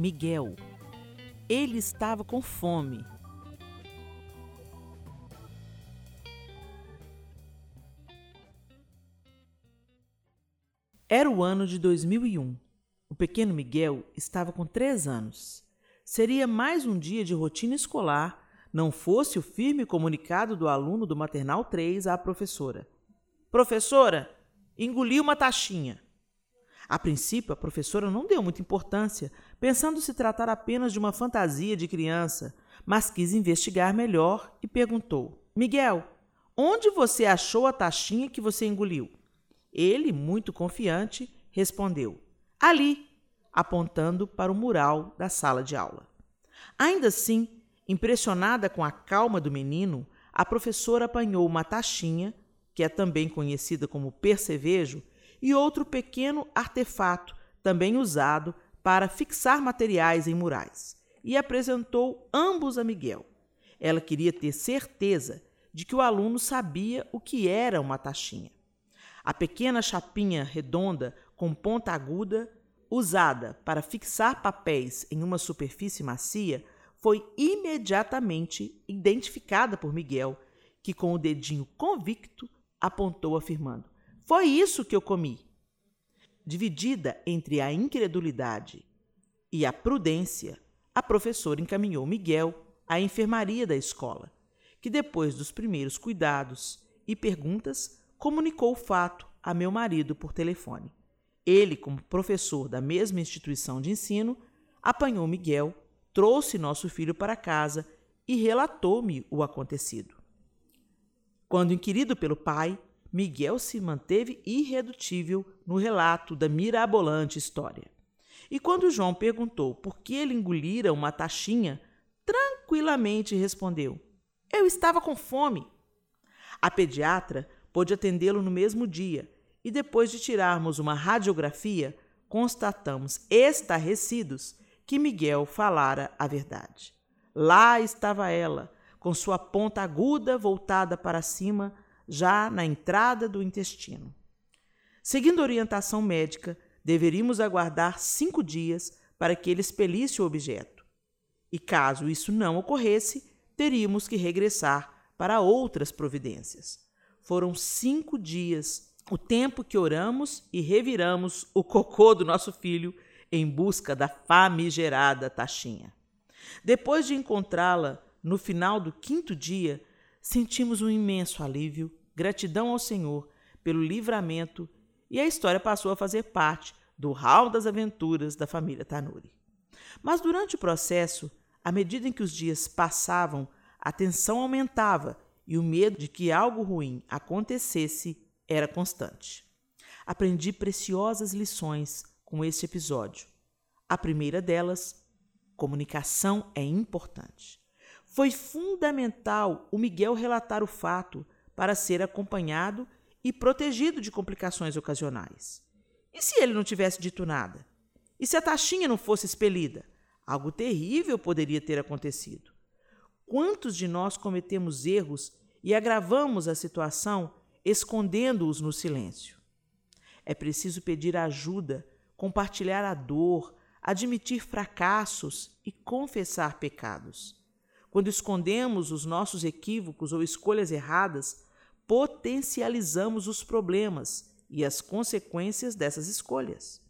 Miguel. Ele estava com fome. Era o ano de 2001. O pequeno Miguel estava com três anos. Seria mais um dia de rotina escolar, não fosse o firme comunicado do aluno do Maternal 3 à professora. Professora, engoli uma taxinha. A princípio, a professora não deu muita importância, pensando se tratar apenas de uma fantasia de criança, mas quis investigar melhor e perguntou: Miguel, onde você achou a taxinha que você engoliu? Ele, muito confiante, respondeu: Ali, apontando para o mural da sala de aula. Ainda assim, impressionada com a calma do menino, a professora apanhou uma taxinha, que é também conhecida como percevejo, e outro pequeno artefato, também usado para fixar materiais em murais, e apresentou ambos a Miguel. Ela queria ter certeza de que o aluno sabia o que era uma taxinha. A pequena chapinha redonda com ponta aguda, usada para fixar papéis em uma superfície macia, foi imediatamente identificada por Miguel, que com o dedinho convicto apontou afirmando: foi isso que eu comi. Dividida entre a incredulidade e a prudência, a professora encaminhou Miguel à enfermaria da escola, que depois dos primeiros cuidados e perguntas, comunicou o fato a meu marido por telefone. Ele, como professor da mesma instituição de ensino, apanhou Miguel, trouxe nosso filho para casa e relatou-me o acontecido. Quando inquirido pelo pai, Miguel se manteve irredutível no relato da mirabolante história. E quando João perguntou por que ele engolira uma taxinha, tranquilamente respondeu: Eu estava com fome. A pediatra pôde atendê-lo no mesmo dia e, depois de tirarmos uma radiografia, constatamos estarrecidos que Miguel falara a verdade. Lá estava ela, com sua ponta aguda voltada para cima, já na entrada do intestino. Seguindo orientação médica, deveríamos aguardar cinco dias para que ele expelisse o objeto. E caso isso não ocorresse, teríamos que regressar para outras providências. Foram cinco dias, o tempo que oramos e reviramos o cocô do nosso filho em busca da famigerada taxinha. Depois de encontrá-la no final do quinto dia, sentimos um imenso alívio gratidão ao Senhor pelo livramento e a história passou a fazer parte do hall das aventuras da família Tanuri. Mas durante o processo, à medida em que os dias passavam, a tensão aumentava e o medo de que algo ruim acontecesse era constante. Aprendi preciosas lições com este episódio. A primeira delas, comunicação é importante. Foi fundamental o Miguel relatar o fato para ser acompanhado e protegido de complicações ocasionais. E se ele não tivesse dito nada? E se a taxinha não fosse expelida? Algo terrível poderia ter acontecido. Quantos de nós cometemos erros e agravamos a situação escondendo-os no silêncio? É preciso pedir ajuda, compartilhar a dor, admitir fracassos e confessar pecados. Quando escondemos os nossos equívocos ou escolhas erradas, potencializamos os problemas e as consequências dessas escolhas.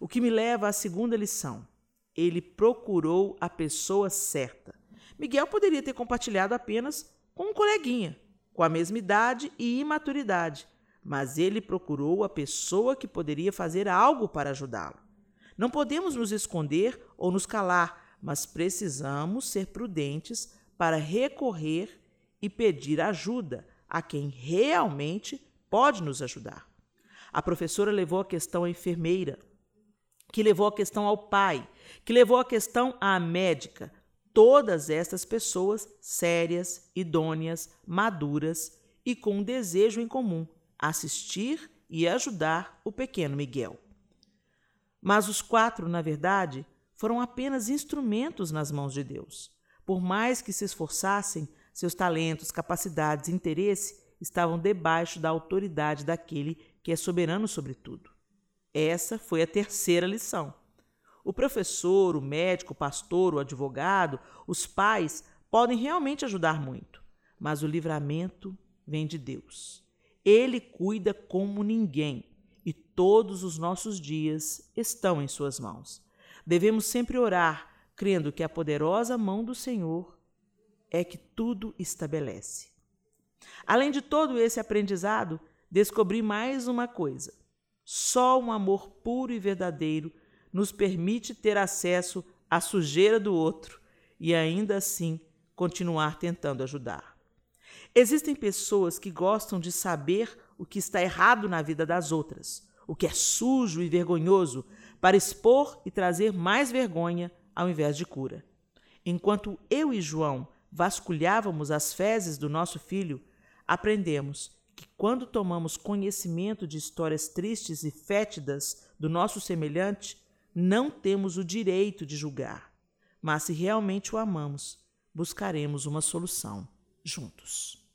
O que me leva à segunda lição. Ele procurou a pessoa certa. Miguel poderia ter compartilhado apenas com um coleguinha, com a mesma idade e imaturidade, mas ele procurou a pessoa que poderia fazer algo para ajudá-lo. Não podemos nos esconder ou nos calar, mas precisamos ser prudentes para recorrer e pedir ajuda a quem realmente pode nos ajudar. A professora levou a questão à enfermeira, que levou a questão ao pai, que levou a questão à médica. Todas estas pessoas sérias, idôneas, maduras e com um desejo em comum: assistir e ajudar o pequeno Miguel. Mas os quatro, na verdade, foram apenas instrumentos nas mãos de Deus. Por mais que se esforçassem, seus talentos, capacidades interesse estavam debaixo da autoridade daquele que é soberano sobre tudo. Essa foi a terceira lição. O professor, o médico, o pastor, o advogado, os pais podem realmente ajudar muito, mas o livramento vem de Deus. Ele cuida como ninguém e todos os nossos dias estão em Suas mãos. Devemos sempre orar, crendo que a poderosa mão do Senhor é que tudo estabelece. Além de todo esse aprendizado, descobri mais uma coisa: só um amor puro e verdadeiro nos permite ter acesso à sujeira do outro e ainda assim continuar tentando ajudar. Existem pessoas que gostam de saber o que está errado na vida das outras, o que é sujo e vergonhoso, para expor e trazer mais vergonha ao invés de cura. Enquanto eu e João vasculhávamos as fezes do nosso filho, aprendemos que quando tomamos conhecimento de histórias tristes e fétidas do nosso semelhante, não temos o direito de julgar, mas se realmente o amamos, buscaremos uma solução juntos.